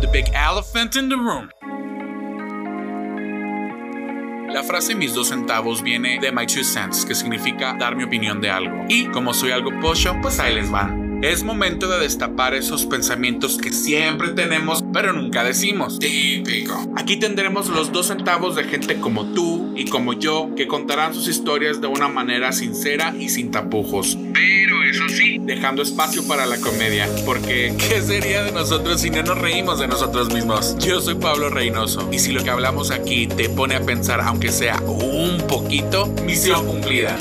the big elephant in the room. La frase mis dos centavos viene de my two cents, que significa dar mi opinión de algo. Y como soy algo pocho, pues ahí les van. Es momento de destapar esos pensamientos que siempre tenemos, pero nunca decimos. Típico. Aquí tendremos los dos centavos de gente como tú y como yo que contarán sus historias de una manera sincera y sin tapujos. Pero eso sí, dejando espacio para la comedia, porque ¿qué sería de nosotros si no nos reímos de nosotros mismos? Yo soy Pablo Reynoso y si lo que hablamos aquí te pone a pensar, aunque sea un poquito, misión cumplida.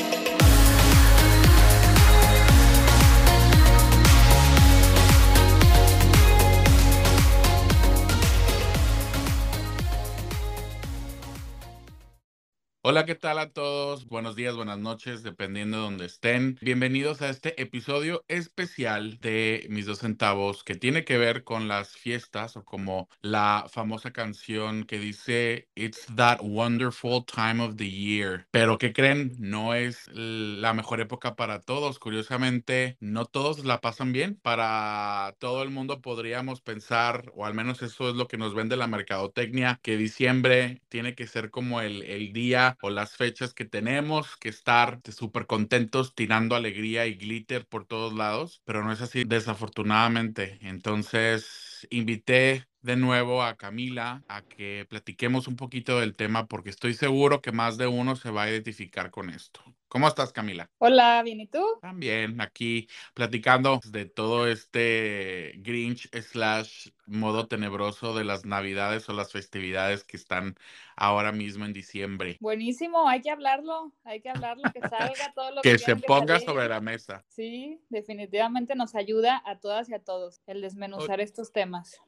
Hola, ¿qué tal a todos? Buenos días, buenas noches, dependiendo de donde estén. Bienvenidos a este episodio especial de Mis dos centavos que tiene que ver con las fiestas o como la famosa canción que dice It's that wonderful time of the year. Pero ¿qué creen? No es la mejor época para todos. Curiosamente, no todos la pasan bien. Para todo el mundo podríamos pensar, o al menos eso es lo que nos vende la mercadotecnia, que diciembre tiene que ser como el, el día o las fechas que tenemos que estar súper contentos tirando alegría y glitter por todos lados, pero no es así desafortunadamente. Entonces invité de nuevo a Camila a que platiquemos un poquito del tema porque estoy seguro que más de uno se va a identificar con esto. ¿Cómo estás, Camila? Hola, ¿bien y tú? También aquí platicando de todo este Grinch slash modo tenebroso de las navidades o las festividades que están ahora mismo en diciembre. Buenísimo, hay que hablarlo, hay que hablarlo, que salga todo lo que, que se ponga sobre la mesa. Sí, definitivamente nos ayuda a todas y a todos el desmenuzar estos temas.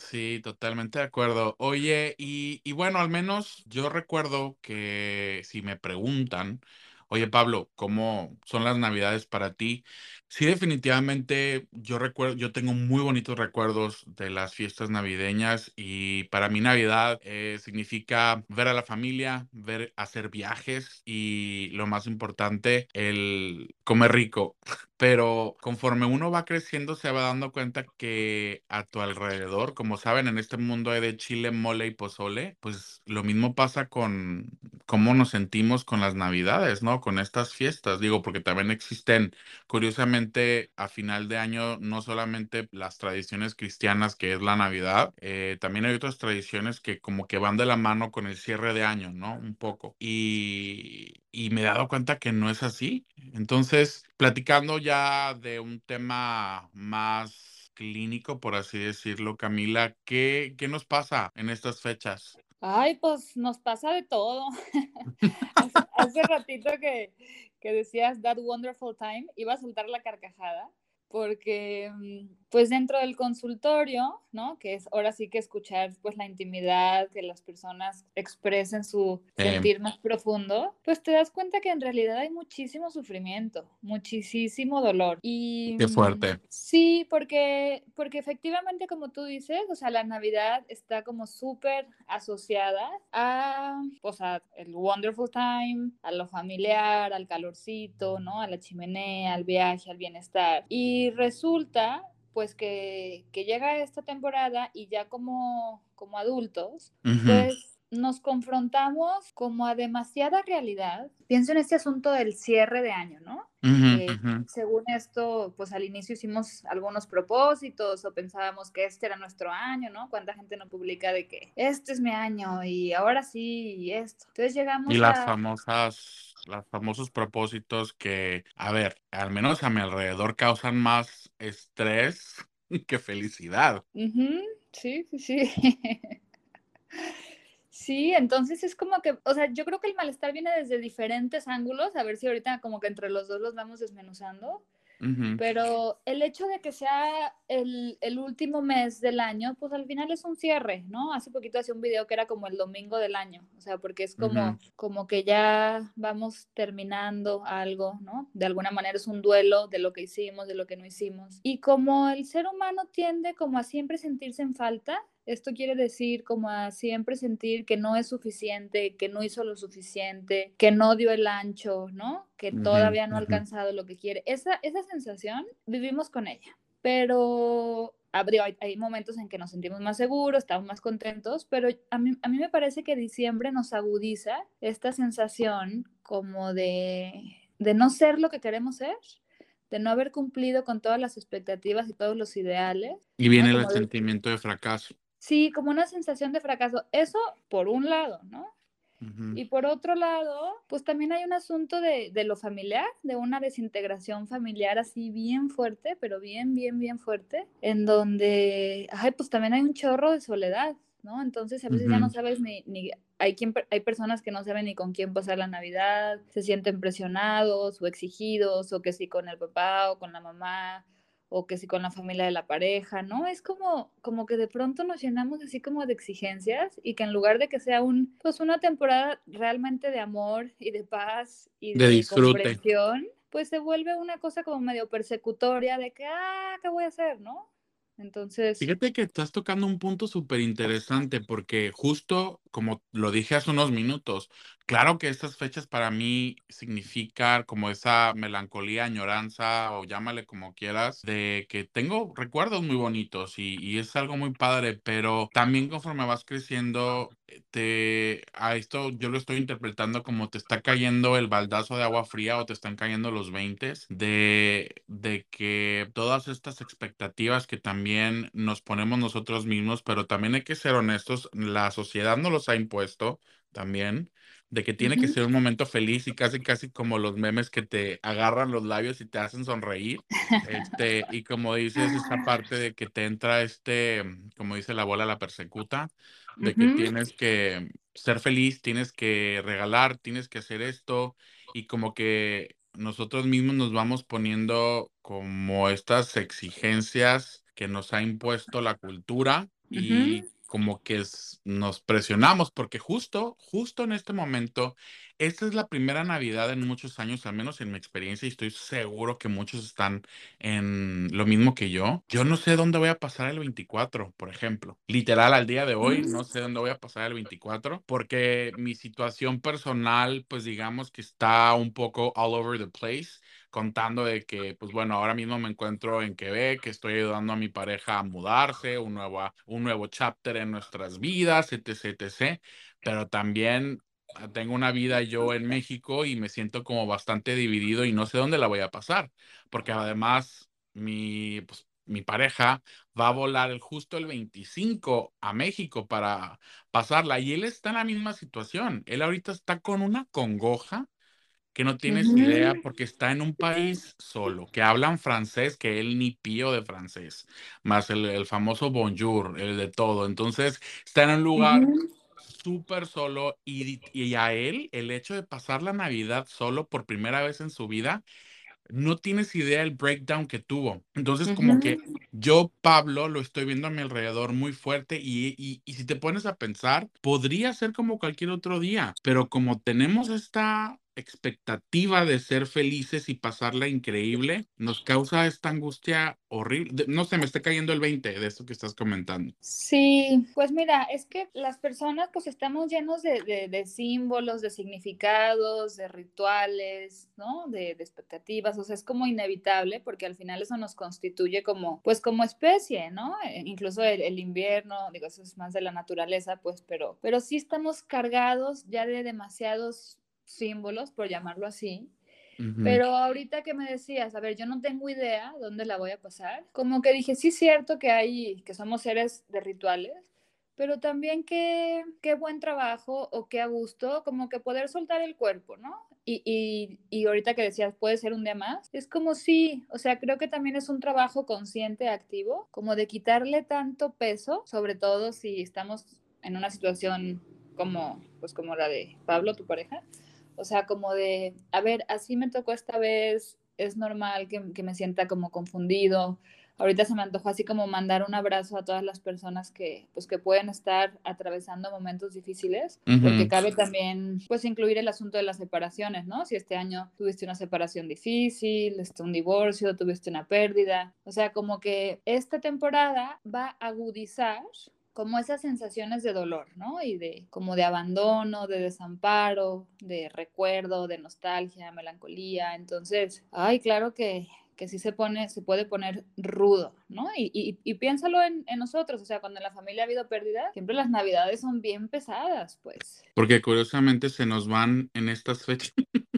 Sí, totalmente de acuerdo. Oye, y, y bueno, al menos yo recuerdo que si me preguntan, Oye, Pablo, ¿cómo son las Navidades para ti? Sí, definitivamente yo recuerdo, yo tengo muy bonitos recuerdos de las fiestas navideñas y para mí Navidad eh, significa ver a la familia, ver, hacer viajes y lo más importante, el comer rico. Pero conforme uno va creciendo se va dando cuenta que a tu alrededor, como saben, en este mundo hay de chile, mole y pozole, pues lo mismo pasa con cómo nos sentimos con las Navidades, ¿no? Con estas fiestas, digo, porque también existen, curiosamente, a final de año, no solamente las tradiciones cristianas, que es la Navidad, eh, también hay otras tradiciones que como que van de la mano con el cierre de año, ¿no? Un poco. Y, y me he dado cuenta que no es así. Entonces, platicando ya de un tema más clínico, por así decirlo, Camila, ¿qué, qué nos pasa en estas fechas? Ay, pues nos pasa de todo. hace, hace, ratito que, que decías That Wonderful Time, iba a soltar la carcajada porque mm, pues dentro del consultorio, ¿no? Que es ahora sí que escuchar pues la intimidad, que las personas expresen su sentir más profundo, pues te das cuenta que en realidad hay muchísimo sufrimiento, muchísimo dolor. Y qué fuerte. Mm, sí, porque porque efectivamente como tú dices, o sea, la Navidad está como súper asociada a pues a el wonderful time, a lo familiar, al calorcito, ¿no? A la chimenea, al viaje, al bienestar. Y resulta pues que, que llega esta temporada y ya como, como adultos, uh -huh. pues nos confrontamos como a demasiada realidad. Pienso en este asunto del cierre de año, ¿no? Uh -huh, eh, uh -huh. Según esto, pues al inicio hicimos algunos propósitos o pensábamos que este era nuestro año, ¿no? Cuánta gente no publica de que este es mi año y ahora sí y esto. Entonces llegamos y las a... famosas los famosos propósitos que, a ver, al menos a mi alrededor causan más estrés que felicidad. Sí, sí, sí. Sí, entonces es como que, o sea, yo creo que el malestar viene desde diferentes ángulos, a ver si ahorita como que entre los dos los vamos desmenuzando. Uh -huh. Pero el hecho de que sea el, el, último mes del año, pues al final es un cierre, ¿no? Hace poquito hacía un video que era como el domingo del año, o sea, porque es como, uh -huh. como que ya vamos terminando algo, ¿no? De alguna manera es un duelo de lo que hicimos, de lo que no hicimos. Y como el ser humano tiende como a siempre sentirse en falta, esto quiere decir como a siempre sentir que no es suficiente, que no hizo lo suficiente, que no dio el ancho, ¿no? Que todavía no ha alcanzado lo que quiere. Esa, esa sensación vivimos con ella. Pero hay, hay, momentos en que nos sentimos más seguros, estamos más contentos, pero a mí, a mí me parece que diciembre nos agudiza esta sensación como de, de no ser lo que queremos ser, de no haber cumplido con todas las expectativas y todos los ideales. Y viene el sentimiento de fracaso. Sí, como una sensación de fracaso. Eso por un lado, ¿no? Y por otro lado, pues también hay un asunto de, de, lo familiar, de una desintegración familiar así bien fuerte, pero bien, bien, bien fuerte, en donde, ay, pues también hay un chorro de soledad, ¿no? Entonces a veces ya no sabes ni, ni hay, quien, hay personas que no saben ni con quién pasar la Navidad, se sienten presionados o exigidos, o que si con el papá o con la mamá, o que si con la familia de la pareja, ¿no? Es como, como que de pronto nos llenamos así como de exigencias y que en lugar de que sea un, pues una temporada realmente de amor y de paz y de, de comprensión, pues se vuelve una cosa como medio persecutoria de que, ah, ¿qué voy a hacer, no? Entonces... Fíjate que estás tocando un punto súper interesante porque justo como lo dije hace unos minutos, claro que estas fechas para mí significan como esa melancolía, añoranza o llámale como quieras, de que tengo recuerdos muy bonitos y, y es algo muy padre, pero también conforme vas creciendo, eh, te, a esto yo lo estoy interpretando como te está cayendo el baldazo de agua fría o te están cayendo los 20 de, de que todas estas expectativas que también nos ponemos nosotros mismos, pero también hay que ser honestos, la sociedad no los ha impuesto también, de que tiene que ser un momento feliz y casi, casi como los memes que te agarran los labios y te hacen sonreír. Este, y como dices, esta parte de que te entra este, como dice la bola, la persecuta, de que tienes que ser feliz, tienes que regalar, tienes que hacer esto, y como que nosotros mismos nos vamos poniendo como estas exigencias que nos ha impuesto la cultura y como que nos presionamos, porque justo, justo en este momento, esta es la primera Navidad en muchos años, al menos en mi experiencia, y estoy seguro que muchos están en lo mismo que yo. Yo no sé dónde voy a pasar el 24, por ejemplo. Literal, al día de hoy, no sé dónde voy a pasar el 24, porque mi situación personal, pues digamos que está un poco all over the place contando de que, pues bueno, ahora mismo me encuentro en Quebec, estoy ayudando a mi pareja a mudarse, un nuevo, un nuevo chapter en nuestras vidas, etc., etc., pero también ah, tengo una vida yo en México y me siento como bastante dividido y no sé dónde la voy a pasar, porque además mi, pues, mi pareja va a volar justo el 25 a México para pasarla y él está en la misma situación. Él ahorita está con una congoja que no tienes idea porque está en un país solo, que hablan francés, que él ni pío de francés, más el, famoso bonjour, el de todo. Entonces, está en un lugar súper solo y, y a él el hecho de pasar la Navidad solo por primera vez en su vida no tienes idea el breakdown que tuvo. Entonces, como que yo, Pablo, lo estoy viendo a mi alrededor muy fuerte y, y, y, si te pones a pensar, podría ser como cualquier otro día, pero como tenemos esta expectativa de ser felices y pasarla increíble nos causa esta angustia horrible. No sé, me está cayendo el 20 de esto que estás comentando. Sí, pues mira, es que las personas pues estamos llenos de, de, símbolos, de significados, de rituales, ¿no? De, de, expectativas, o sea, es como inevitable porque al final eso nos constituye como, pues como especie, ¿no? E, incluso el, el invierno, digo, eso es más de la naturaleza, pues, pero, pero sí estamos cargados ya de demasiados símbolos, por llamarlo así. Pero ahorita que me decías, a ver, yo no tengo idea dónde la voy a pasar, como que dije, sí es cierto que hay, que somos seres de rituales, pero también qué, qué buen trabajo o qué a gusto, como que poder soltar el cuerpo, ¿no? Y, y, y, ahorita que decías, puede ser un día más, es como sí, o sea, creo que también es un trabajo consciente, activo, como de quitarle tanto peso, sobre todo si estamos en una situación como, pues como la de Pablo, tu pareja, o sea, como de, a ver, así me tocó esta vez, es normal que, que, me sienta como confundido. Ahorita se me antojó así como mandar un abrazo a todas las personas que, pues, que pueden estar atravesando momentos difíciles, uh -huh. porque cabe también, pues, incluir el asunto de las separaciones, ¿no? Si este año tuviste una separación difícil, este, un divorcio, tuviste una pérdida, o sea, como que esta temporada va a agudizar como esas sensaciones de dolor, ¿no? Y de como de abandono, de desamparo, de recuerdo, de nostalgia, melancolía. Entonces, ay, claro que, que sí se pone, se puede poner rudo, ¿no? Y, y, y piénsalo en, en, nosotros, o sea, cuando en la familia ha habido pérdida, siempre las navidades son bien pesadas, pues. Porque curiosamente se nos van en estas fechas.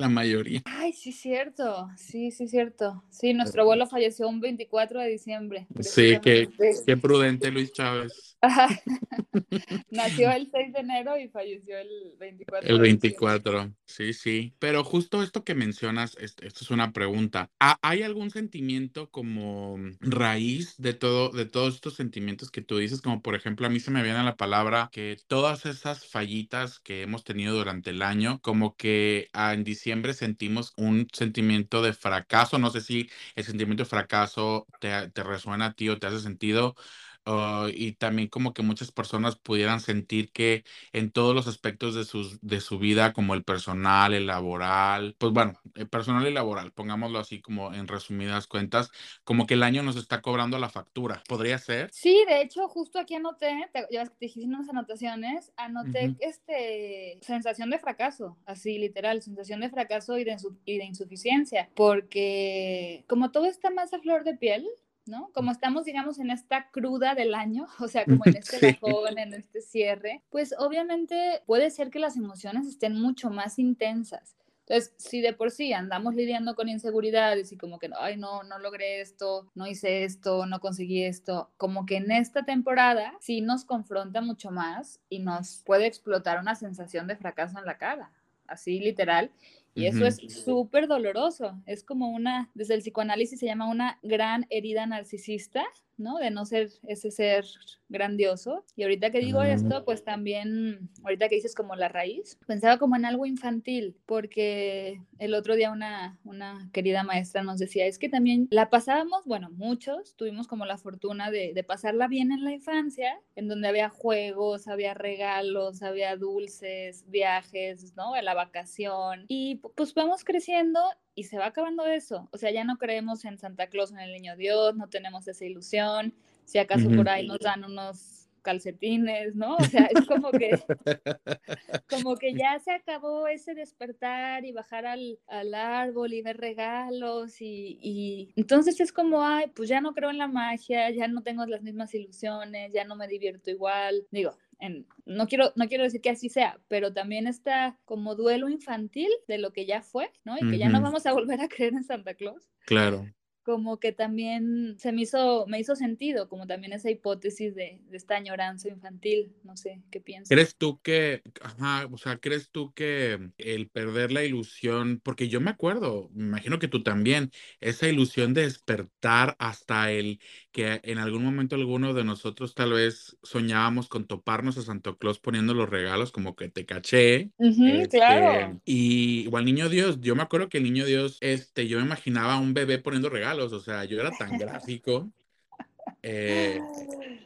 la mayoría. Ay, sí, cierto. Sí, sí, cierto. Sí, nuestro abuelo falleció un 24 de diciembre. Sí, qué, qué prudente Luis Chávez. Nació el 6 de enero y falleció el 24. El 24, sí, sí. Pero justo esto que mencionas, esto es una pregunta. ¿Hay algún sentimiento como raíz de todo, de todos estos sentimientos que tú dices? Como por ejemplo, a mí se me viene la palabra que todas esas fallitas que hemos tenido durante el año, como que ah, en diciembre sentimos un sentimiento de fracaso. No sé si el sentimiento de fracaso te, te resuena a ti o te hace sentido Uh, y también como que muchas personas pudieran sentir que en todos los aspectos de, sus, de su vida, como el personal, el laboral, pues bueno, el personal y laboral, pongámoslo así como en resumidas cuentas, como que el año nos está cobrando la factura. ¿Podría ser? Sí, de hecho, justo aquí anoté, te, ya te dijiste unas anotaciones, anoté uh -huh. este sensación de fracaso, así literal, sensación de fracaso y de, y de insuficiencia, porque como todo está más a flor de piel, ¿no? Como estamos, digamos, en esta cruda del año, o sea, como en este sí. bajón, en este cierre, pues obviamente puede ser que las emociones estén mucho más intensas. Entonces, si de por sí andamos lidiando con inseguridades y como que, ay, no, no logré esto, no hice esto, no conseguí esto, como que en esta temporada sí nos confronta mucho más y nos puede explotar una sensación de fracaso en la cara, así literal. Y eso uh -huh. es súper doloroso. Es como una, desde el psicoanálisis se llama una gran herida narcisista, ¿no? De no ser ese ser grandioso. Y ahorita que digo esto, pues también, ahorita que dices como la raíz, pensaba como en algo infantil, porque el otro día una, una querida maestra nos decía, es que también la pasábamos, bueno, muchos tuvimos como la fortuna de, de pasarla bien en la infancia, en donde había juegos, había regalos, había dulces, viajes, ¿no? La vacación. Y pues vamos creciendo y se va acabando eso. O sea, ya no creemos en Santa Claus, en el niño Dios, no tenemos esa ilusión. Si acaso uh -huh. por ahí nos dan unos calcetines, ¿no? O sea, es como que, como que ya se acabó ese despertar y bajar al, al árbol y ver regalos y, y, entonces es como, ay, pues ya no creo en la magia, ya no tengo las mismas ilusiones, ya no me divierto igual. Digo, en, no, quiero, no quiero decir que así sea, pero también está como duelo infantil de lo que ya fue, ¿no? Y que uh -huh. ya no vamos a volver a creer en Santa Claus. Claro como que también se me hizo, me hizo sentido, como también esa hipótesis de, de esta añoranza infantil, no sé, ¿qué piensas? ¿Crees tú que, ajá, o sea, crees tú que el perder la ilusión, porque yo me acuerdo, me imagino que tú también, esa ilusión de despertar hasta el que en algún momento alguno de nosotros tal vez soñábamos con toparnos a Santo Claus poniendo los regalos, como que te caché. Uh -huh, este, claro. Y igual Niño Dios, yo me acuerdo que el Niño Dios, este, yo me imaginaba a un bebé poniendo regalos o sea, yo era tan gráfico eh,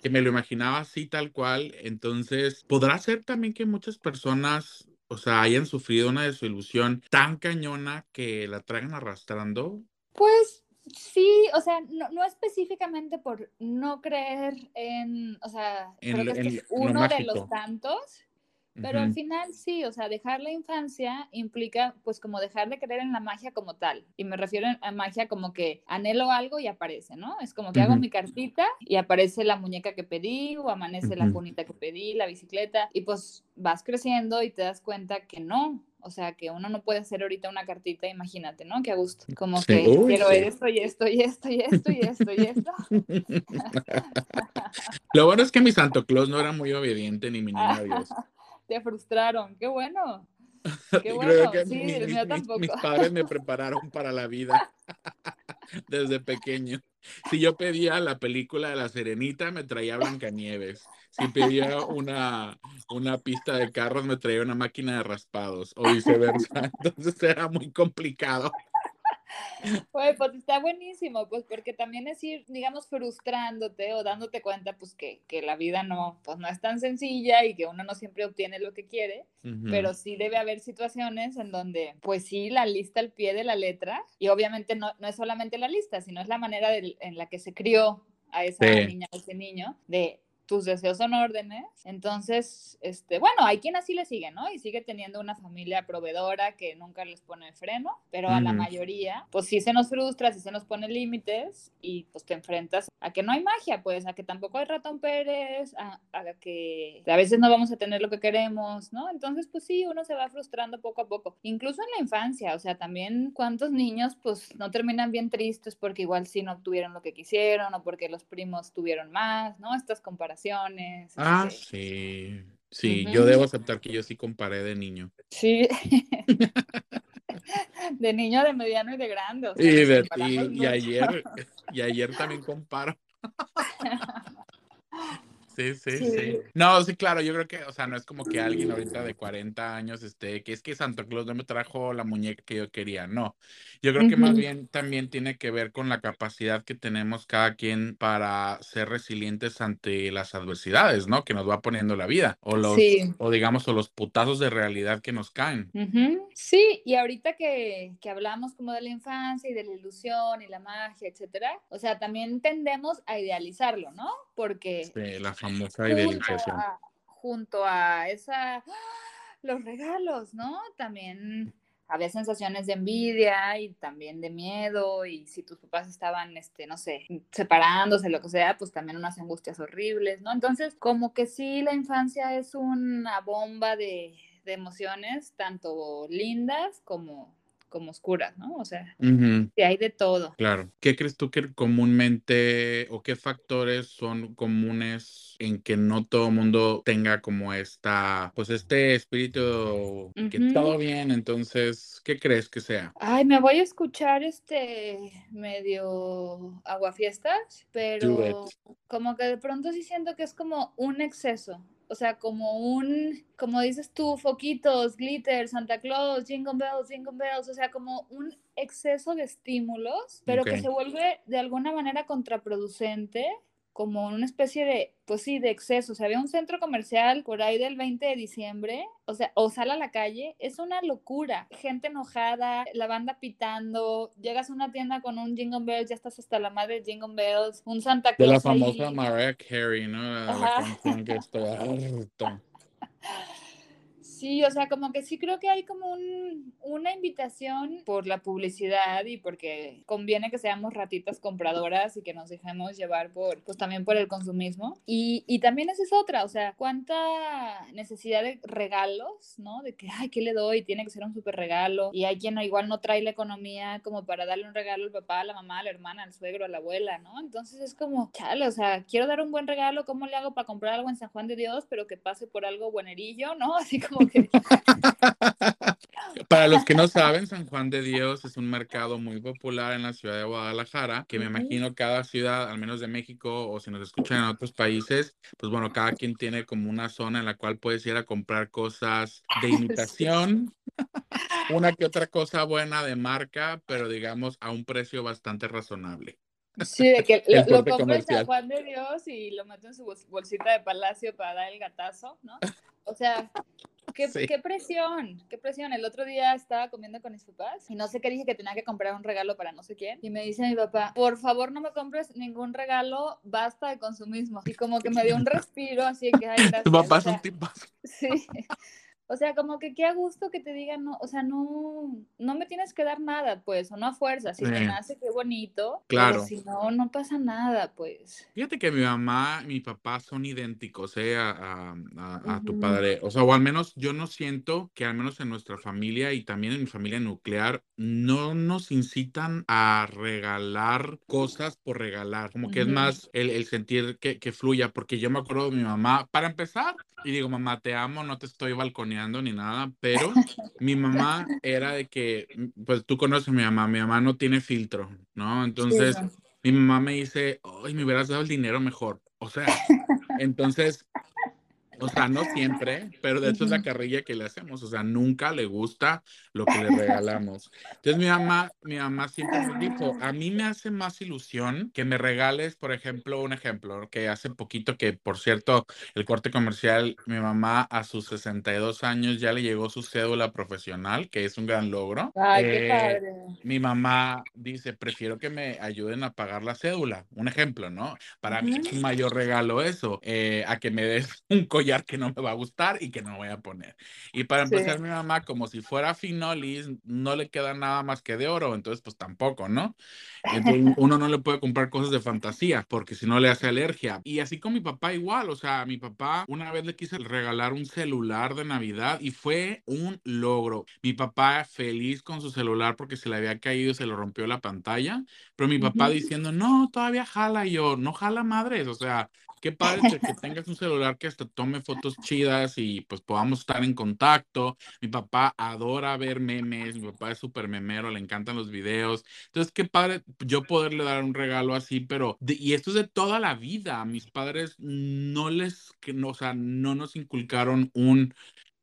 que me lo imaginaba así tal cual. Entonces, ¿podrá ser también que muchas personas, o sea, hayan sufrido una desilusión tan cañona que la traigan arrastrando? Pues Sí, o sea, no, no, específicamente por no creer en, o sea, en, creo que en, este es uno de los tantos, pero uh -huh. al final sí, o sea, dejar la infancia implica pues como dejar de creer en la magia como tal. Y me refiero a magia como que anhelo algo y aparece, ¿no? Es como que uh -huh. hago mi cartita y aparece la muñeca que pedí o amanece uh -huh. la cunita que pedí, la bicicleta y pues vas creciendo y te das cuenta que no. O sea, que uno no puede hacer ahorita una cartita, imagínate, ¿no? Que a gusto. Como sí. que Uy, quiero sí. esto y esto y esto y esto y esto y esto. Lo bueno es que mi Santo Claus no era muy obediente ni mi niño Dios. te frustraron, qué bueno. Qué bueno, sí, mi, tampoco. Mis, mis padres me prepararon para la vida desde pequeño. Si yo pedía la película de La Serenita, me traía Blancanieves. Si pedía una, una pista de carros, me traía una máquina de raspados o viceversa. Entonces era muy complicado. Pues, pues está buenísimo, pues porque también es ir, digamos, frustrándote o dándote cuenta, pues que, que la vida no, pues no es tan sencilla y que uno no siempre obtiene lo que quiere, uh -huh. pero sí debe haber situaciones en donde, pues sí, la lista al pie de la letra y obviamente no, no es solamente la lista, sino es la manera de, en la que se crió a esa sí. niña, a ese niño, de tus deseos son órdenes. Entonces, este, bueno, hay quien así le sigue, ¿no? Y sigue teniendo una familia proveedora que nunca les pone freno, pero a la mayoría, pues sí se nos frustra, sí se nos pone límites y pues te enfrentas a que no hay magia, pues, a que tampoco hay ratón Pérez, a, a que a veces no vamos a tener lo que queremos, ¿no? Entonces, pues sí, uno se va frustrando poco a poco, incluso en la infancia, o sea, también cuántos niños pues no terminan bien tristes porque igual sí no obtuvieron lo que quisieron o porque los primos tuvieron más, ¿no? Estas comparaciones. Ah, este sí. Sí, yo debo aceptar que yo sí comparé de niño. Sí. de niño, de mediano y de grande. y, y, ayer, y ayer también comparo. Sí, sí, sí, No, sí, claro, yo creo que, o sea, no es como que alguien ahorita de 40 años esté, que es que Santa Claus no me trajo la muñeca que yo quería, no. Yo creo que más bien también tiene que ver con la capacidad que tenemos cada quien para ser resilientes ante las adversidades, ¿no? Que nos va poniendo la vida, o los, o digamos, o los putazos de realidad que nos caen. Sí, y ahorita que, que hablamos como de la infancia y de la ilusión y la magia, etcétera, o sea, también tendemos a idealizarlo, ¿no? Porque... Sí, la famosa idealización. junto a esa, los regalos, ¿no? También había sensaciones de envidia y también de miedo y si tus papás estaban, este, no sé, separándose, lo que sea, pues también unas angustias horribles, ¿no? Entonces, como que sí, la infancia es una bomba de, de emociones, tanto lindas como como oscuras, ¿no? O sea, que hay de todo. Claro. ¿Qué crees tú que comúnmente o qué factores son comunes en que no todo el mundo tenga como esta, pues este espíritu que todo bien? Entonces, ¿qué crees que sea? Ay, me voy a escuchar este medio aguafiestas, pero como que de pronto sí siento que es como un exceso o sea, como un, como dices tú, foquitos, glitter, Santa Claus, jingle bells, jingle bells, o sea, como un exceso de estímulos, pero que se vuelve de alguna manera contraproducente como una especie de, pues sí, de exceso. O sea, había un centro comercial por ahí del 20 de diciembre, o sea, o sale a la calle, es una locura. Gente enojada, la banda pitando, llegas a una tienda con un Jingle Bells, ya estás hasta la madre de Jingle Bells, un Santa Claus. De la famosa Mariah Carey, ¿no? La canción que Sí, o sea, como que sí creo que hay como un, una invitación por la publicidad y porque conviene que seamos ratitas compradoras y que nos dejemos llevar por, pues también por el consumismo. Y, y también esa es otra, o sea, cuánta necesidad de regalos, ¿no? De que, ay, ¿qué le doy? Tiene que ser un súper regalo. Y hay quien igual no trae la economía como para darle un regalo al papá, a la mamá, a la hermana, al suegro, a la abuela, ¿no? Entonces es como, chale, o sea, quiero dar un buen regalo, ¿cómo le hago para comprar algo en San Juan de Dios, pero que pase por algo buenerillo, ¿no? Así como Para los que no saben, San Juan de Dios es un mercado muy popular en la ciudad de Guadalajara, que me imagino cada ciudad, al menos de México, o si nos escuchan en otros países, pues bueno, cada quien tiene como una zona en la cual puedes ir a comprar cosas de imitación, una que otra cosa buena de marca, pero digamos a un precio bastante razonable. Sí, de que lo, lo en San Juan de Dios y lo meto en su bolsita de palacio para dar el gatazo, ¿no? O sea, Qué, qué, presión, qué presión. El otro día estaba comiendo con mis papás y no sé qué dije que tenía que comprar un regalo para no sé quién. Y me dice mi papá, por favor no me compres ningún regalo, basta de consumismo. Y como que me dio un respiro, así que, ay, gracias. Tu papá es un tipazo. Sí. O sea, como que qué a gusto que te digan, no, o sea, no, no me tienes que dar nada, pues, o no a fuerza. Si te nace, qué bonito. Claro. Pero si no, no pasa nada, pues. Fíjate que mi mamá y mi papá son idénticos, ¿eh? A, a, a, tu padre. O sea, o al menos yo no siento que al menos en nuestra familia y también en mi familia nuclear no nos incitan a regalar cosas por regalar. Como que es más el, el sentir que, que, fluya, porque yo me acuerdo de mi mamá, para empezar, y digo, mamá, te amo, no te estoy balconeando ni nada, pero mi mamá era de que, pues tú conoces a mi mamá, mi mamá no tiene filtro, ¿no? Entonces, mi mamá me dice, ay, me hubieras dado el dinero mejor. O sea, entonces, O sea, no siempre, pero de hecho es la carrilla que le hacemos. O sea, nunca le gusta lo que le regalamos. Entonces mi mamá, mi mamá siempre me dijo, a mí me hace más ilusión que me regales, por ejemplo, un ejemplo, que hace poquito que, por cierto, el corte comercial, mi mamá a sus 62 años ya le llegó su cédula profesional, que es un gran logro. Ay, qué Eh, padre. mi mamá dice, prefiero que me ayuden a pagar la cédula. Un ejemplo, ¿no? Para mí es un mayor regalo eso, eh, a que me des un collar que no me va a gustar y que no voy a poner. Y para Sí. empezar, mi mamá, como si fuera finolis, no le queda nada más que de oro, entonces pues tampoco, ¿no? Entonces uno no le puede comprar cosas de fantasía porque si no le hace alergia. Y así con mi papá igual, o sea, mi papá una vez le quise regalar un celular de Navidad y fue un logro. Mi papá feliz con su celular porque se le había caído y se le rompió la pantalla, pero mi papá diciendo, no, todavía jala y yo, no jala madres, o sea, qué padre que, tengas un celular que hasta tome fotos chidas y pues podamos estar en contacto. Mi papá adora ver memes, mi papá es súper memero, le encantan los videos. Entonces, qué padre yo poderle dar un regalo así, pero, y esto es de toda la vida. Mis padres no les, no, o sea, no nos inculcaron un,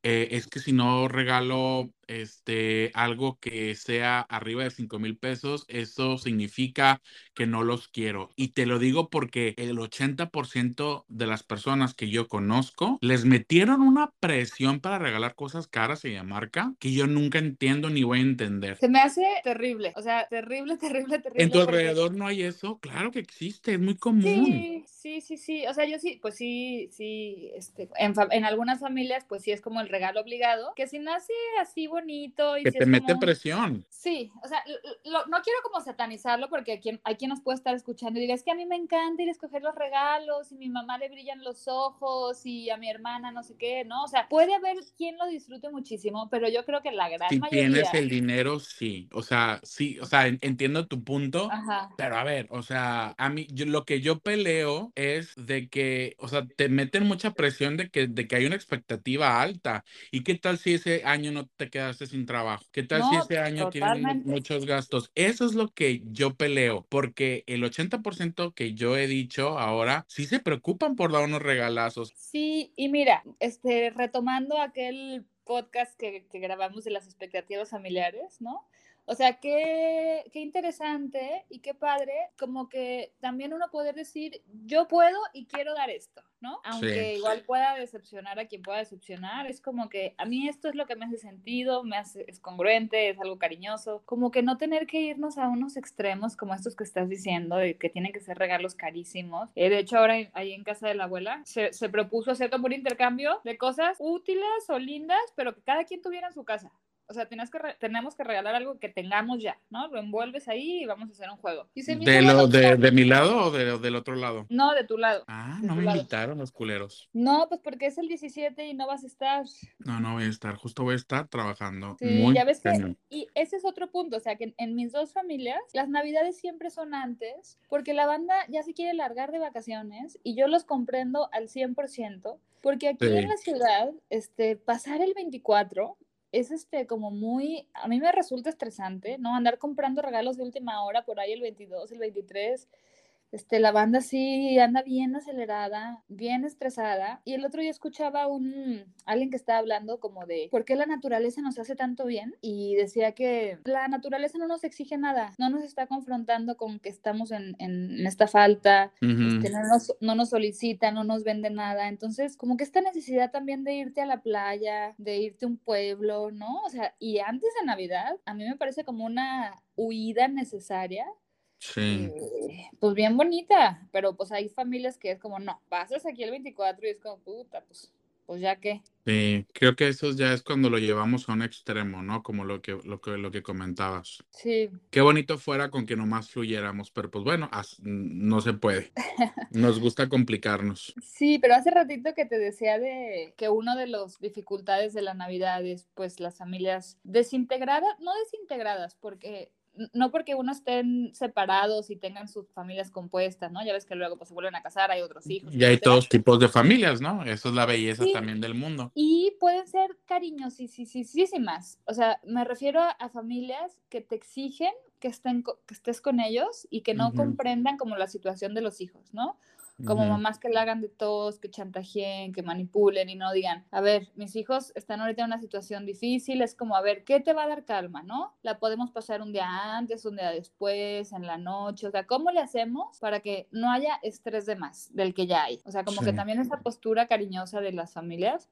eh, es que si no regalo este, algo que sea arriba de 5 mil pesos, eso significa que no los quiero. Y te lo digo porque el 80% de las personas que yo conozco les metieron una presión para regalar cosas caras y de marca que yo nunca entiendo ni voy a entender. Se me hace terrible, o sea, terrible, terrible, terrible. ¿En tu porque- alrededor no hay eso? Claro que existe, es muy común. Sí, sí, sí, sí. O sea, yo sí, pues sí, sí, este, en, en algunas familias, pues sí es como el regalo obligado, que si nace así bonito y Que si te mete un- presión. Sí, o sea, lo- no quiero como satanizarlo porque hay quien, hay quien nos puede estar escuchando y diga, es que a mí me encanta ir a escoger los regalos y mi mamá le brillan los ojos y a mi hermana no sé qué, ¿no? O sea, puede haber quien lo disfrute muchísimo, pero yo creo que la gran Si mayoría... tienes el dinero, sí. O sea, sí, o sea, en- entiendo tu punto. Ajá. Pero a ver, o sea, a mí yo, lo que yo peleo es de que, o sea, te meten mucha presión de que, de que hay una expectativa alta. ¿Y qué tal si ese año no te quedaste sin trabajo? ¿Qué tal si ese año tienes totalmente. muchos gastos? Eso es lo que yo peleo, porque el 80% que yo he dicho ahora sí se preocupan por dar unos regalazos. Sí, y mira, este, retomando aquel podcast que, que grabamos de las expectativas familiares, ¿no? O sea, qué, qué interesante y qué padre, como que también uno poder decir, yo puedo y quiero dar esto, ¿no? Aunque Sí. igual pueda decepcionar a quien pueda decepcionar, es como que a mí esto es lo que me hace sentido, me hace, es congruente, es algo cariñoso, como que no tener que irnos a unos extremos como estos que estás diciendo, de que tienen que ser regalos carísimos. Eh, de hecho, ahora ahí en casa de la abuela se, se propuso hacer como un intercambio de cosas útiles o lindas, pero que cada quien tuviera en su casa. O sea, que tenemos que regalar algo que tengamos ya, ¿no? Lo envuelves ahí y vamos a hacer un juego. Y se ¿De, lo, de, de mi lado o de- del otro lado? No, de tu lado. Ah, no me lado. invitaron los culeros. No, pues porque es el 17 y no vas a estar. No, no voy a estar, justo voy a estar trabajando. Sí, muy ya ves que, y ese es otro punto, o sea, que en, en mis dos familias las navidades siempre son antes, porque la banda ya se quiere largar de vacaciones y yo los comprendo al 100%, porque aquí Sí. en la ciudad, este, pasar el 24 es este como muy, a mí me resulta estresante, ¿no? Andar comprando regalos de última hora por ahí el 22, el 23. Este, la banda sí anda bien acelerada, bien estresada. Y el otro día escuchaba un alguien que estaba hablando como de por qué la naturaleza nos hace tanto bien y decía que la naturaleza no nos exige nada, no nos está confrontando con que estamos en, en- esta falta, este, no, nos, no nos solicita, no nos vende nada. Entonces, como que esta necesidad también de irte a la playa, de irte a un pueblo, ¿no? O sea, y antes de Navidad, a mí me parece como una huida necesaria Sí. eh, pues bien bonita, pero pues hay familias que es como, no, pasas aquí el 24 y es como, puta, pues, pues ya que. Sí, creo que eso ya es cuando lo llevamos a un extremo, ¿no? Como lo que, lo que, lo que comentabas. Sí, Qué bonito fuera con que nomás fluyéramos, pero pues bueno, no se puede. Nos gusta complicarnos. sí, pero hace ratito que te decía de que uno de los dificultades de la Navidad es pues las familias desintegradas, no desintegradas, porque no porque uno estén separados y tengan sus familias compuestas, ¿no? Ya ves que luego pues se vuelven a casar, hay otros hijos. Y hay etcétera. todos tipos de familias, ¿no? Eso es la belleza Sí. también del mundo. Y pueden ser cariñosísimas. O sea, me refiero a, a familias que te exigen que, estén, que estés con ellos y que no comprendan como la situación de los hijos, ¿no? Como mamás que le hagan de todos, que chantajeen, que manipulen y no digan, a ver, mis hijos están ahorita en una situación difícil, es como, a ver, ¿qué te va a dar calma, no? La podemos pasar un día antes, un día después, en la noche, o sea, ¿cómo le hacemos para que no haya estrés de más del que ya hay? O sea, como que también esa postura cariñosa de las familias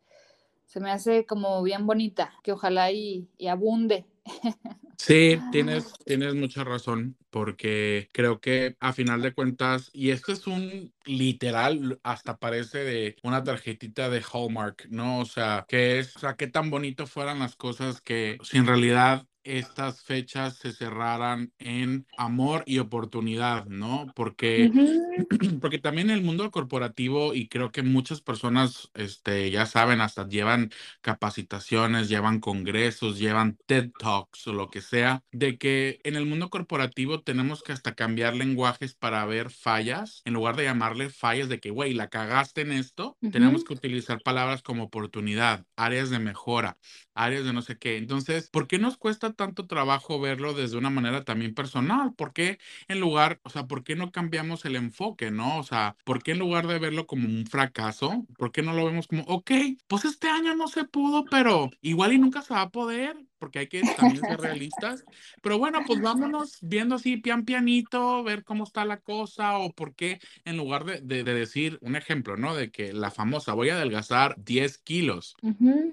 se me hace como bien bonita, que ojalá y, y abunde. Sí, tienes, tienes mucha razón, porque creo que a final de cuentas, y esto es un literal, hasta parece de una tarjetita de Hallmark, ¿no? O sea, que es, o sea, qué tan bonito fueran las cosas que si en realidad estas fechas se cerraran en amor y oportunidad, ¿no? Porque, porque también el mundo corporativo y creo que muchas personas, este, ya saben, hasta llevan capacitaciones, llevan congresos, llevan TED Talks o lo que sea, de que en el mundo corporativo tenemos que hasta cambiar lenguajes para ver fallas, en lugar de llamarle fallas de que, güey, la cagaste en esto, tenemos que utilizar palabras como oportunidad, áreas de mejora, áreas de no sé qué. Entonces, ¿por qué nos cuesta tanto trabajo verlo desde una manera también personal? ¿Por qué en lugar, o sea, por qué no cambiamos el enfoque, no? O sea, ¿por qué en lugar de verlo como un fracaso, por qué no lo vemos como, ok, pues este año no se pudo, pero igual y nunca se va a poder? Porque hay que también ser realistas. Pero bueno, pues vámonos viendo así pian pianito, ver cómo está la cosa o por qué en lugar de, de, decir un ejemplo, ¿no? De que la famosa voy a adelgazar 10 kilos.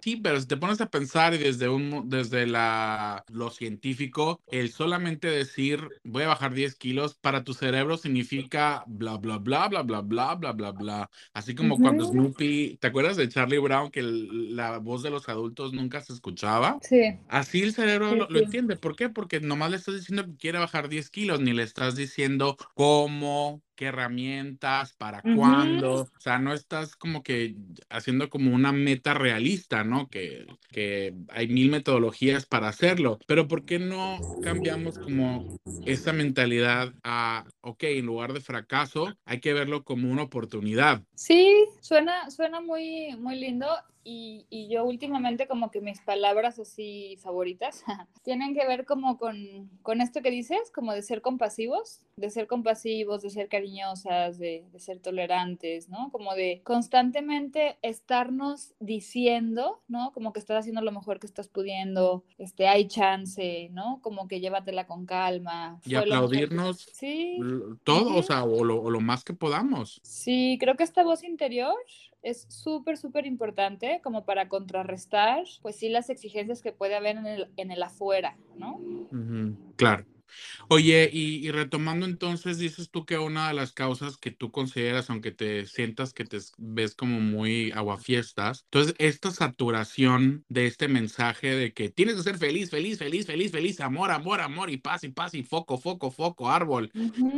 Sí, pero si te pones a pensar y desde, un, desde la, lo científico, el solamente decir voy a bajar 10 kilos para tu cerebro significa bla, bla, bla, bla, bla, bla, bla, bla, bla. Así como cuando Snoopy, ¿te acuerdas de Charlie Brown que la voz de los adultos nunca se escuchaba? Sí. Así el cerebro lo, entiende. ¿Por qué? Porque nomás le estás diciendo que quiere bajar 10 kilos, ni le estás diciendo cómo, qué herramientas, para cuándo. O sea, no estás como que haciendo como una meta realista, ¿no? Que, que hay mil metodologías para hacerlo. Pero ¿por qué no cambiamos como esa mentalidad a, ok, en lugar de fracaso, hay que verlo como una oportunidad? Sí, suena, suena muy, muy lindo y, y, yo últimamente como que mis palabras así favoritas tienen que ver como con, con, esto que dices, como de ser compasivos, de ser compasivos, de ser cariñosas, de, de, ser tolerantes, ¿no? Como de constantemente estarnos diciendo, ¿no? Como que estás haciendo lo mejor que estás pudiendo, este, hay chance, ¿no? Como que llévatela con calma. Y aplaudirnos sí. todo, o sea, o lo, o lo más que podamos. Sí, creo que esta voz interior es súper, súper importante como para contrarrestar, pues sí, las exigencias que puede haber en el, en el afuera, ¿no? Claro. Oye, y, retomando entonces, dices tú que una de las causas que tú consideras, aunque te sientas que te ves como muy aguafiestas, entonces esta saturación de este mensaje de que tienes que ser feliz, feliz, feliz, feliz, feliz, amor, amor, amor, y paz, y paz, y foco, foco, foco, árbol,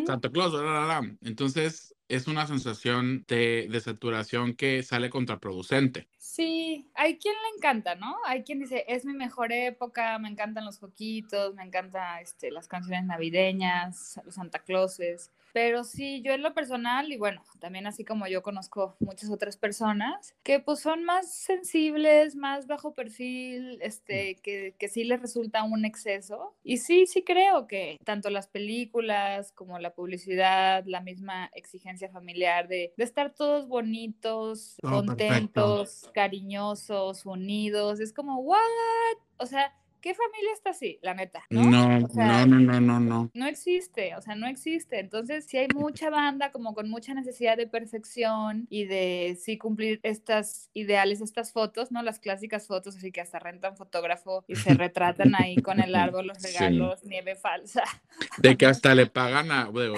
Santa Claus, entonces es una sensación de, de, saturación que sale contraproducente. Sí, hay quien le encanta, ¿no? Hay quien dice, es mi mejor época, me encantan los foquitos, me encantan este, las canciones navideñas, los Santa Clauses. Pero sí, yo en lo personal, y bueno, también así como yo conozco muchas otras personas, que pues son más sensibles, más bajo perfil, este, mm. que, que sí les resulta un exceso. Y sí, sí creo que tanto las películas como la publicidad, la misma exigencia familiar de, de estar todos bonitos, contentos, cariñosos, unidos, es como, ¿what? O sea, ¿Qué familia está así? La neta. No, no, no, no, no, no. No existe, o sea, no existe. Entonces, si hay mucha banda como con mucha necesidad de perfección y de sí cumplir estas ideales, estas fotos, ¿no? Las clásicas fotos, así que hasta rentan fotógrafo y se retratan ahí con el árbol, los regalos, nieve falsa. De que hasta le pagan a, bueno,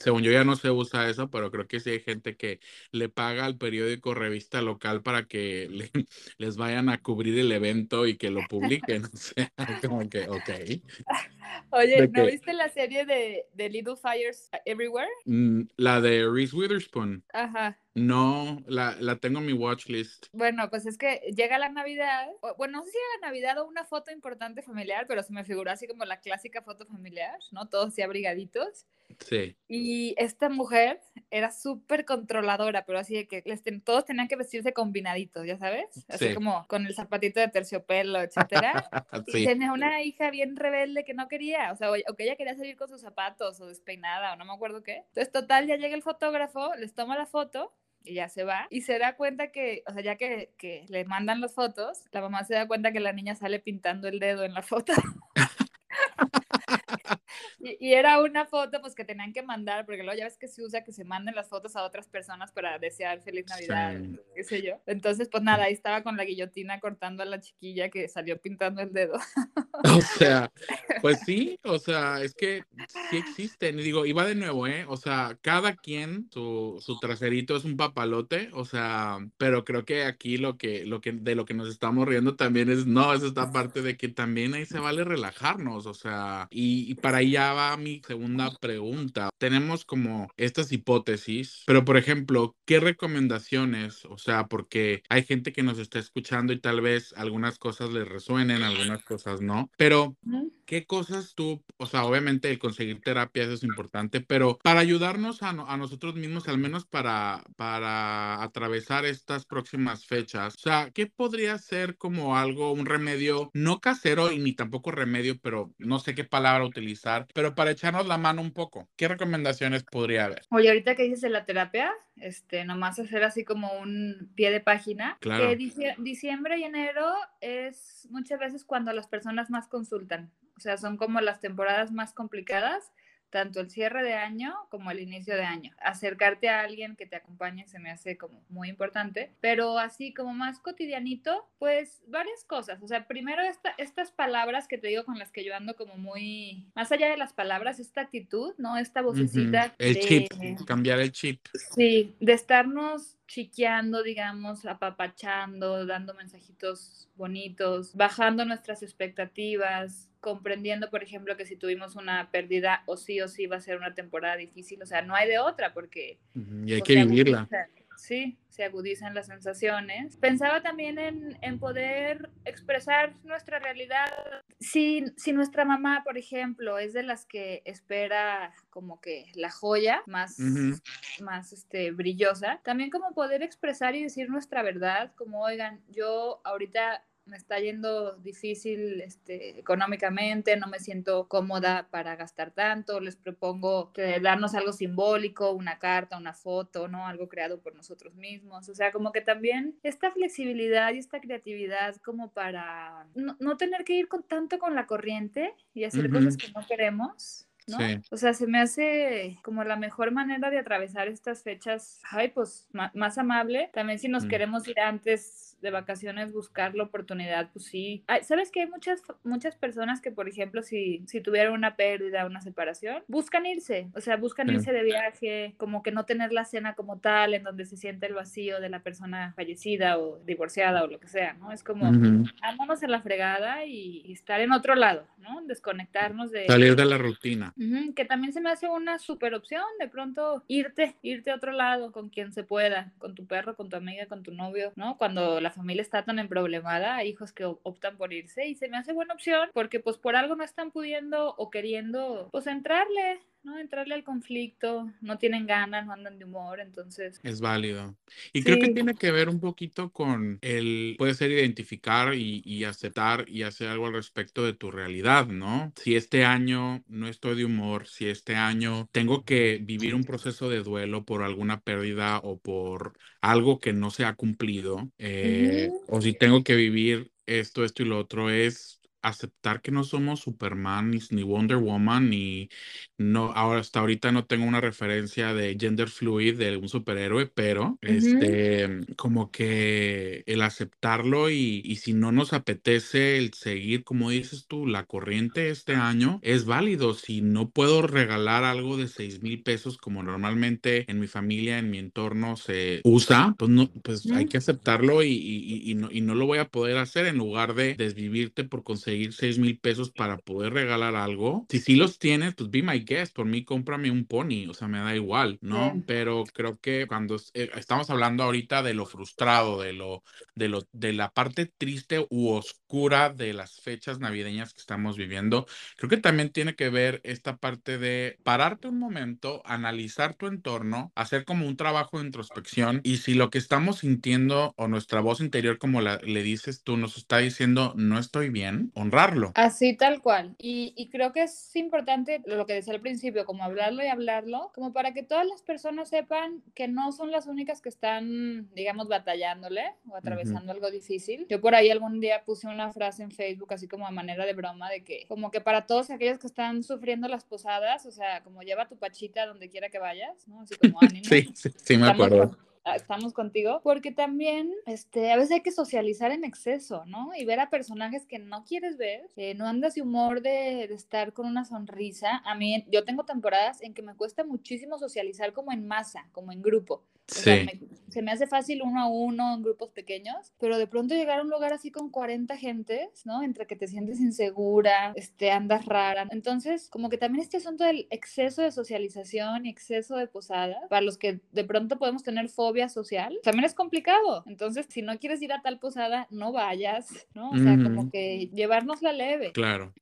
según yo ya no se usa eso, pero creo que sí hay gente que le paga al periódico revista local para que les vayan a cubrir el evento y que lo publiquen. I don't okay, okay. Oye, ¿no viste la serie de, de, Little Fires Everywhere? Mm, la de Reese Witherspoon. Ajá. No, la, la tengo en mi watch list. Bueno, pues es que llega la Navidad, bueno, no sé si llega la Navidad o una foto importante familiar, pero se me figuró así como la clásica foto familiar, ¿no? Todos así abrigaditos. Sí. Y esta mujer era súper controladora, pero así de que les ten, todos tenían que vestirse combinaditos, ya sabes, así Sí. como con el zapatito de terciopelo, etcétera. Y Sí. tenía una hija bien rebelde que no quería, o sea, o, que ella quería salir con sus zapatos o despeinada o no me acuerdo qué. Entonces, total, ya llega el fotógrafo, les toma la foto y ya se va. Y se da cuenta que, o sea, ya que, que le mandan las fotos, la mamá se da cuenta que la niña sale pintando el dedo en la foto. Y, y era una foto pues que tenían que mandar, porque luego ya ves que se usa que se manden las fotos a otras personas para desear feliz Navidad, Sí. qué sé yo. Entonces, pues nada, ahí estaba con la guillotina cortando a la chiquilla que salió pintando el dedo. O sea, pues sí, o sea, es que sí existen. Y digo, va de nuevo, ¿eh? O sea, cada quien, su, su traserito es un papalote, o sea, pero creo que aquí lo que, lo que, de lo que nos estamos riendo también es, no, es esta parte de que también ahí se vale relajarnos, o sea, y, y para va mi segunda pregunta. Tenemos como estas hipótesis, pero por ejemplo, ¿qué recomendaciones? O sea, porque hay gente que nos está escuchando y tal vez algunas cosas les resuenen, algunas cosas no, pero. ¿qué cosas tú, o sea, obviamente el conseguir terapia eso es importante, pero para ayudarnos a, a nosotros mismos, al menos para, para atravesar estas próximas fechas, o sea, ¿qué podría ser como algo, un remedio, no casero y ni tampoco remedio, pero no sé qué palabra utilizar, pero para echarnos la mano un poco? ¿Qué recomendaciones podría haber? Oye, ahorita que dices de la terapia, este, nomás hacer así como un pie de página, Claro. que diciembre y enero es muchas veces cuando las personas más consultan, o sea, son como las temporadas más complicadas, tanto el cierre de año como el inicio de año. Acercarte a alguien que te acompañe se me hace como muy importante, pero así como más cotidianito, pues varias cosas, o sea, primero esta, estas palabras que te digo con las que yo ando como muy, más allá de las palabras, esta actitud, ¿no? Esta vocecita. El de- chip, cambiar el chip. Sí, de estarnos chiqueando, digamos, apapachando, dando mensajitos bonitos, bajando nuestras expectativas, comprendiendo, por ejemplo, que si tuvimos una pérdida o sí o sí va a ser una temporada difícil, o sea, no hay de otra porque Y hay que vivirla. agudizan, Sí, se agudizan las sensaciones. Pensaba también en, en poder expresar nuestra realidad. Si, si nuestra mamá, por ejemplo, es de las que espera como que la joya más, más este, brillosa, también como poder expresar y decir nuestra verdad, como, oigan, yo ahorita me está yendo difícil este, económicamente, no me siento cómoda para gastar tanto, les propongo que darnos algo simbólico, una carta, una foto, ¿no? Algo creado por nosotros mismos. O sea, como que también esta flexibilidad y esta creatividad como para no, no tener que ir con tanto con la corriente y hacer cosas que no queremos. ¿no? Sí. O sea, se me hace como la mejor manera de atravesar estas fechas, ay, pues más amable. También si nos Mm. queremos ir antes de vacaciones, buscar la oportunidad, pues sí. Ay, ¿Sabes que hay muchas, muchas personas que, por ejemplo, si, si tuvieron una pérdida, una separación, buscan irse, o sea, buscan Sí. irse de viaje, como que no tener la cena como tal, en donde se siente el vacío de la persona fallecida o divorciada o lo que sea, ¿no? Es como, Ujú. vámonos a la fregada y, y estar en otro lado, ¿no? Desconectarnos de... Salir de la rutina. Ujú, que también se me hace una super opción, de pronto irte, irte a otro lado con quien se pueda, con tu perro, con tu amiga, con tu novio, ¿no? Cuando la familia está tan emproblemada, hay hijos que op- optan por irse y se me hace buena opción porque pues por algo no están pudiendo o queriendo pues entrarle, ¿no? Entrarle al conflicto, no tienen ganas, no andan de humor, entonces... Es válido. Y creo que tiene que ver un poquito con el, puede ser identificar y, y aceptar y hacer algo al respecto de tu realidad, ¿no? Si este año no estoy de humor, si este año tengo que vivir un proceso de duelo por alguna pérdida o por algo que no se ha cumplido, eh, o si tengo que vivir esto, esto y lo otro, es aceptar que no somos Superman ni, ni Wonder Woman ni no ahora hasta ahorita no tengo una referencia de gender fluid de un superhéroe pero Ujú. este como que el aceptarlo y, y si no nos apetece el seguir como dices tú la corriente este año es válido si no puedo regalar algo de seis mil pesos como normalmente en mi familia en mi entorno se usa pues no pues hay Ujú. que aceptarlo y- y- y no, y no lo voy a poder hacer en lugar de desvivirte por conseguir conseguir seis mil pesos para poder regalar algo. Si sí los tienes, pues be my guest. Por mí, cómprame un pony. O sea, me da igual, ¿no? Sí. Pero creo que cuando eh, estamos hablando ahorita de lo frustrado, de lo, de lo, de la parte triste u oscura de las fechas navideñas que estamos viviendo, creo que también tiene que ver esta parte de pararte un momento, analizar tu entorno, hacer como un trabajo de introspección y si lo que estamos sintiendo o nuestra voz interior, como la, le dices tú, nos está diciendo no estoy bien, honrarlo. Así tal cual. Y, y creo que es importante lo que decía al principio, como hablarlo y hablarlo, como para que todas las personas sepan que no son las únicas que están, digamos, batallándole o atravesando algo difícil. Yo por ahí algún día puse una frase en Facebook así como a manera de broma de que como que para todos aquellos que están sufriendo las posadas, o sea, como lleva tu pachita donde quiera que vayas, ¿no? Así como ánimo. sí, sí, sí, me acuerdo. Estamos contigo, porque también este, a veces hay que socializar en exceso, ¿no? Y ver a personajes que no quieres ver, eh, no andas de humor de, de estar con una sonrisa. A mí, yo tengo temporadas en que me cuesta muchísimo socializar como en masa, como en grupo. O sea, Sí. me- se me hace fácil uno a uno en grupos pequeños, pero de pronto llegar a un lugar así con 40 gentes, ¿no? Entre que te sientes insegura, este, andas rara. Entonces, como que también este asunto del exceso de socialización y exceso de posada, para los que de pronto podemos tener fobia social, también es complicado. Entonces, si no quieres ir a tal posada, no vayas, ¿no? O sea, como Ujú. que llevarnos la leve. Claro.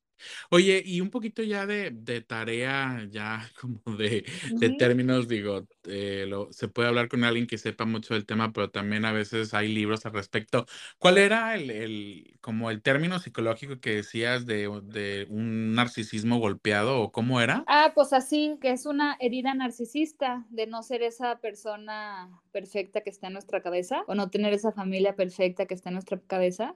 Oye, y un poquito ya de, de tarea, ya como de, de términos, digo, eh, lo- se puede hablar con alguien que sepa mucho del tema, pero también a veces hay libros al respecto. ¿Cuál era el, el como el término psicológico que decías de, de un narcisismo golpeado o cómo era? Ah, pues así, que es una herida narcisista de no ser esa persona perfecta que está en nuestra cabeza o no tener esa familia perfecta que está en nuestra cabeza.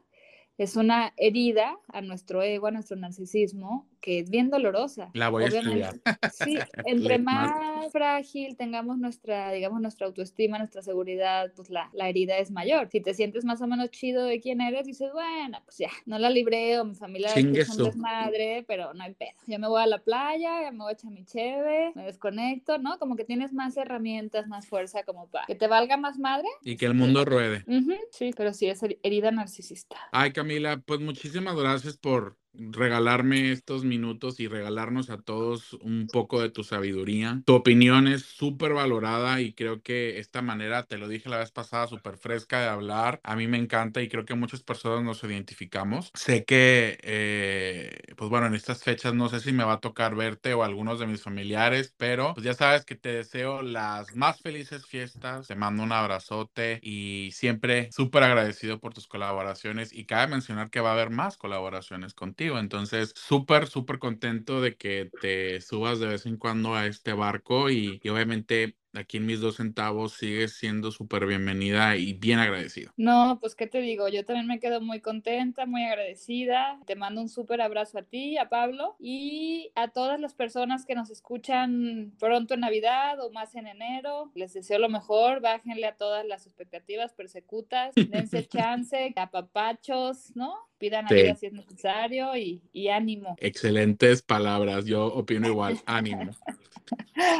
Es una herida a nuestro ego, a nuestro narcisismo, que es bien dolorosa. La voy a Obviamente, estudiar. sí, entre más- frágil tengamos nuestra, digamos, nuestra autoestima, nuestra seguridad, pues la, la herida es mayor. Si te sientes más o menos chido de quién eres, dices, bueno, pues ya, no la libré o mi familia es un desmadre, pero no hay pedo. Ya me voy a la playa, ya me voy a echar mi cheve, me desconecto, ¿no? Como que tienes más herramientas, más fuerza como para que te valga más madre. Y que el mundo ruede. Ujú, sí, pero sí es her- herida narcisista. Ay, Camila, pues muchísimas gracias por regalarme estos minutos y regalarnos a todos un poco de tu sabiduría. Tu opinión es súper valorada y creo que esta manera, te lo dije la vez pasada, súper fresca de hablar, a mí me encanta y creo que muchas personas nos identificamos. Sé que, eh, pues bueno, en estas fechas no sé si me va a tocar verte o algunos de mis familiares, pero pues ya sabes que te deseo las más felices fiestas, te mando un abrazote y siempre súper agradecido por tus colaboraciones y cabe mencionar que va a haber más colaboraciones contigo, entonces súper, súper contento de que te subas de vez en cuando a este barco y, y obviamente aquí en mis dos centavos sigues siendo súper bienvenida y bien agradecido. No, pues qué te digo, yo también me quedo muy contenta, muy agradecida. Te mando un súper abrazo a ti, a Pablo y a todas las personas que nos escuchan pronto en Navidad o más en enero. Les deseo lo mejor, bájenle a todas las expectativas persecutas, dense chance, apapachos, ¿no? Pidan Sí. ayuda si es necesario y, y ánimo. Excelentes palabras, yo opino igual, ánimo.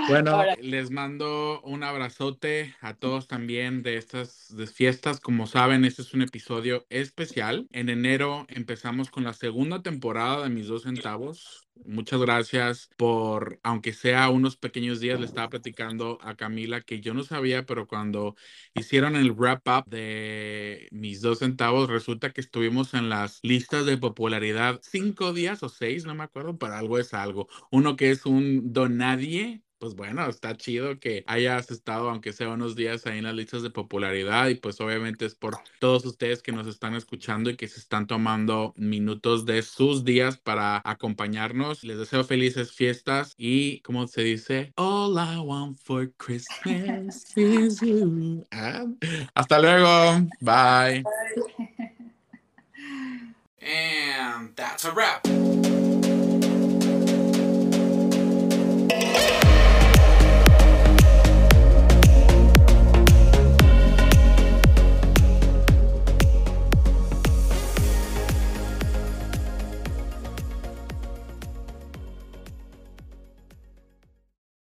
Bueno, Ahora, les mando un abrazote a todos también de estas de fiestas. Como saben, este es un episodio especial. En enero empezamos con la segunda temporada de Mis Dos Centavos. Muchas gracias por, aunque sea unos pequeños días, le estaba platicando a Camila que yo no sabía, pero cuando hicieron el wrap up de Mis Dos Centavos, resulta que estuvimos en las listas de popularidad cinco días o seis, no me acuerdo, pero algo es algo. Uno que es un donadie, pues bueno, está chido que hayas estado, aunque sea unos días ahí en las listas de popularidad y pues obviamente es por todos ustedes que nos están escuchando y que se están tomando minutos de sus días para acompañarnos. Les deseo felices fiestas y, como se dice, All I want for Christmas is you. Ah, Hasta luego. Bye. And that's a wrap.